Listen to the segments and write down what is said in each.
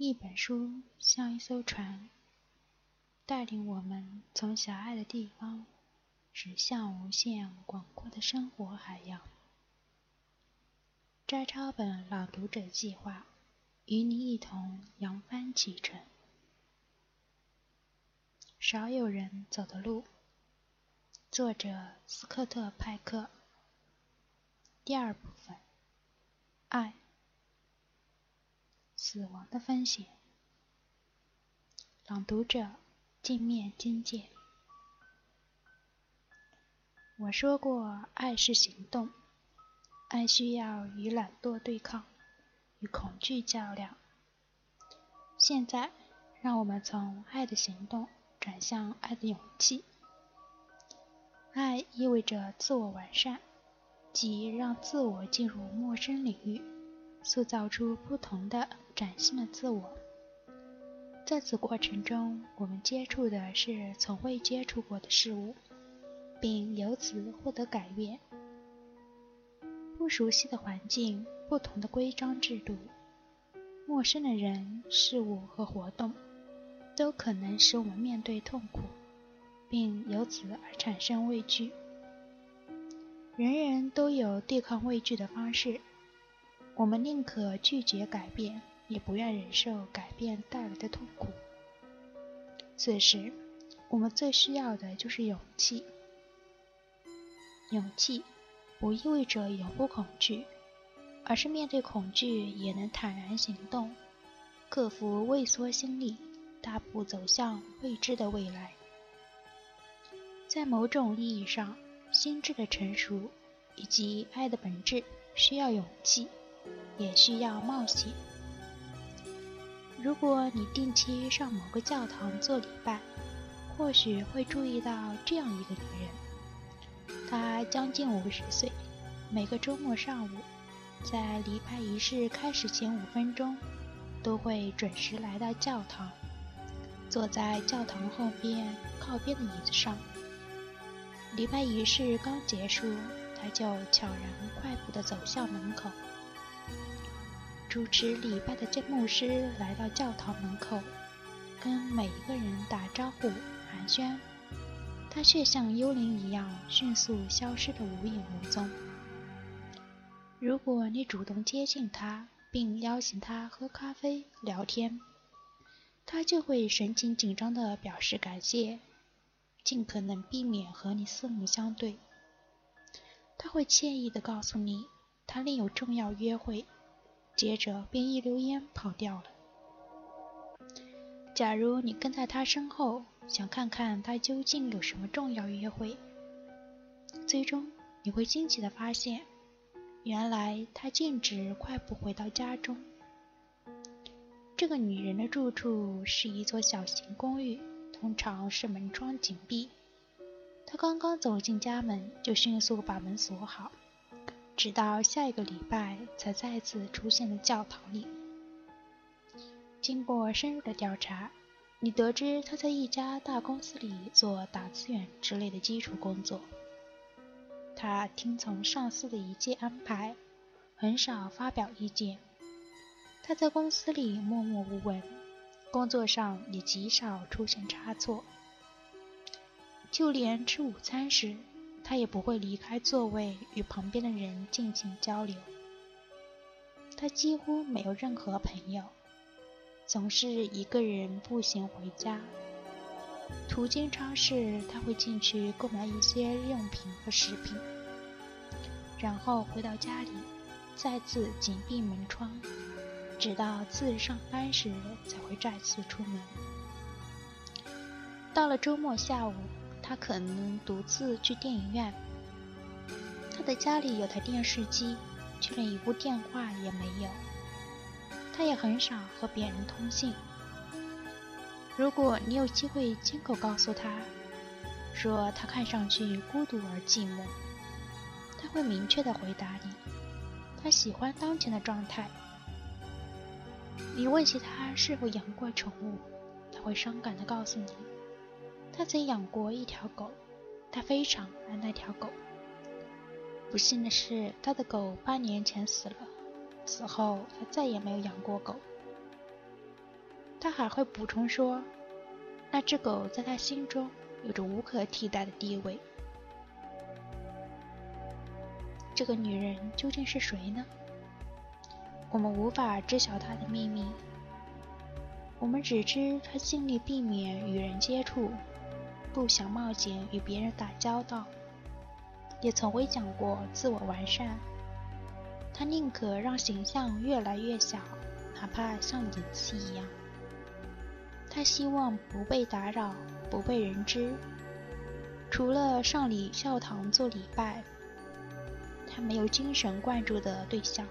一本书像一艘船，带领我们从狭隘的地方驶向无限广阔的生活海洋。摘抄本朗读者计划与你一同扬帆启程。少有人走的路，作者斯科特·派克。第二部分，爱，死亡的风险。朗读者镜面金界。我说过，爱是行动，爱需要与懒惰对抗，与恐惧较量。现在，让我们从爱的行动。转向爱的勇气。爱意味着自我完善，即让自我进入陌生领域，塑造出不同的崭新的自我。在此过程中，我们接触的是从未接触过的事物，并由此获得改变。不熟悉的环境、不同的规章制度、陌生的人、事物和活动。都可能使我们面对痛苦，并由此而产生畏惧。人人都有对抗畏惧的方式。我们宁可拒绝改变，也不愿忍受改变带来的痛苦。此时，我们最需要的就是勇气。勇气不意味着永不恐惧，而是面对恐惧也能坦然行动，克服畏缩心理。大步走向未知的未来，在某种意义上，心智的成熟以及爱的本质需要勇气，也需要冒险。如果你定期上某个教堂做礼拜，或许会注意到这样一个女人，她将近五十岁，每个周末上午，在礼拜仪式开始前五分钟，都会准时来到教堂。坐在教堂后边靠边的椅子上，礼拜仪式刚结束，她就悄然快步地走向门口。主持礼拜的这牧师来到教堂门口，跟每一个人打招呼寒暄，他却像幽灵一样迅速消失得无影无踪。如果你主动接近他，并邀请他喝咖啡聊天，他就会神情紧张地表示感谢，尽可能避免和你四目相对。他会惬意地告诉你他另有重要约会，接着便一溜烟跑掉了。假如你跟在他身后，想看看他究竟有什么重要约会，最终你会惊奇的发现，原来他径直快步回到家中。这个女人的住处是一座小型公寓，通常是门窗紧闭。她刚刚走进家门，就迅速把门锁好，直到下一个礼拜才再次出现在教堂里。经过深入的调查，你得知他在一家大公司里做打字员之类的基础工作。他听从上司的一切安排，很少发表意见。他在公司里默默无闻，工作上也极少出现差错。就连吃午餐时，他也不会离开座位与旁边的人进行交流。他几乎没有任何朋友，总是一个人步行回家。途经超市，他会进去购买一些日用品和食品，然后回到家里，再次紧闭门窗。直到次日上班时才会再次出门。到了周末下午，他可能独自去电影院。他的家里有台电视机，却连一部电话也没有。他也很少和别人通信。如果你有机会亲口告诉他，说他看上去孤独而寂寞，他会明确的回答你，他喜欢当前的状态。你问起他是否养过宠物，他会伤感地告诉你，他曾养过一条狗，他非常爱那条狗。不幸的是，他的狗八年前死了，此后他再也没有养过狗。他还会补充说：“那只狗在他心中有着无可替代的地位。”这个女人究竟是谁呢？我们无法知晓她的秘密，我们只知她尽力避免与人接触，不想冒险与别人打交道，也从未讲过自我完善。他宁可让形象越来越小，哪怕像演戏一样。他希望不被打扰，不被人知，除了上礼教堂做礼拜。他没有精神灌注的对象，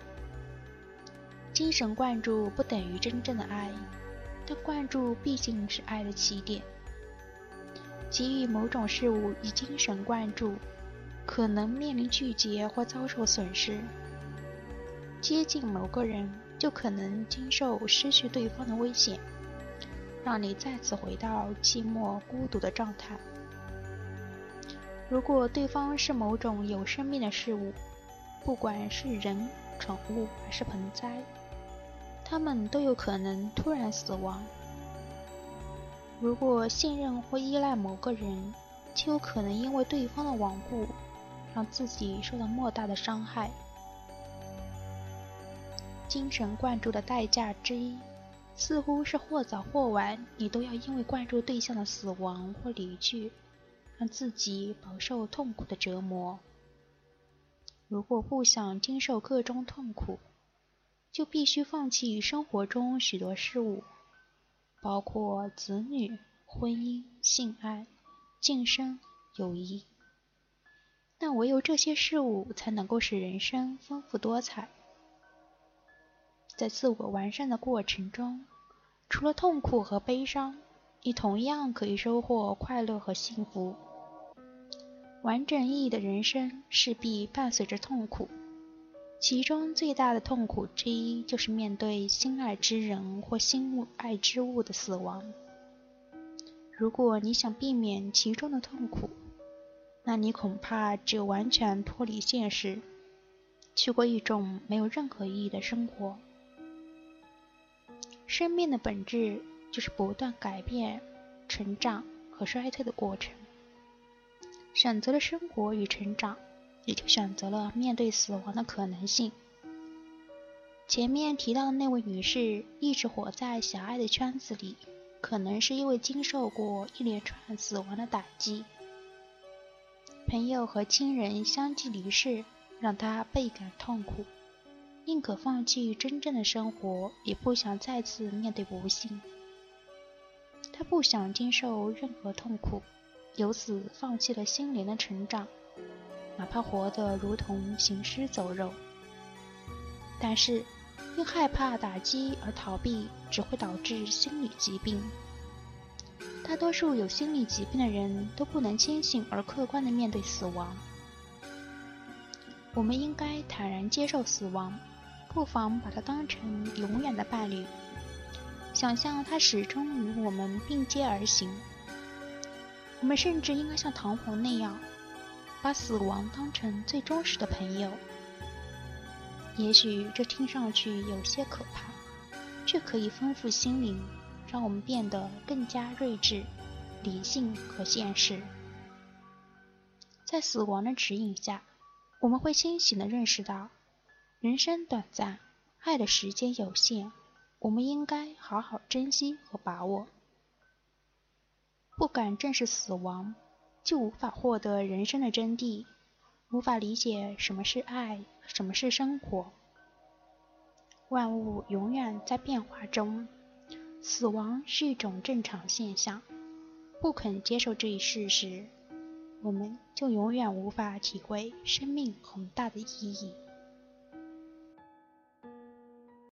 精神灌注不等于真正的爱，但灌注毕竟是爱的起点。给予某种事物以精神灌注，可能面临拒绝或遭受损失；接近某个人，就可能经受失去对方的危险，让你再次回到寂寞孤独的状态。如果对方是某种有生命的事物，不管是人、宠物还是盆栽，它们都有可能突然死亡。如果信任或依赖某个人，就有可能因为对方的顽固，让自己受到莫大的伤害。精神灌注的代价之一，似乎是或早或晚，你都要因为灌注对象的死亡或离去，让自己饱受痛苦的折磨。如果不想经受各种痛苦，就必须放弃生活中许多事物，包括子女、婚姻、性爱、晋升、友谊。但唯有这些事物才能够使人生丰富多彩。在自我完善的过程中，除了痛苦和悲伤，你同样可以收获快乐和幸福。完整意义的人生势必伴随着痛苦，其中最大的痛苦之一就是面对心爱之人或心爱之物的死亡。如果你想避免其中的痛苦，那你恐怕只有完全脱离现实，去过一种没有任何意义的生活。生命的本质就是不断改变、成长和衰退的过程。选择了生活与成长，也就选择了面对死亡的可能性。前面提到的那位女士一直活在狭隘的圈子里，可能是因为经受过一连串死亡的打击，朋友和亲人相继离世，让她倍感痛苦，宁可放弃真正的生活，也不想再次面对不幸。她不想经受任何痛苦。由此放弃了心灵的成长，哪怕活得如同行尸走肉。但是，因害怕打击而逃避，只会导致心理疾病。大多数有心理疾病的人都不能清醒而客观地面对死亡。我们应该坦然接受死亡，不妨把它当成永远的伴侣，想象它始终与我们并肩而行。我们甚至应该像唐璜那样，把死亡当成最忠实的朋友。也许这听上去有些可怕，却可以丰富心灵，让我们变得更加睿智、理性和现实。在死亡的指引下，我们会清醒地认识到，人生短暂，爱的时间有限，我们应该好好珍惜和把握。不敢正视死亡，就无法获得人生的真谛，无法理解什么是爱，什么是生活。万物永远在变化中，死亡是一种正常现象。不肯接受这一事实，我们就永远无法体会生命宏大的意义。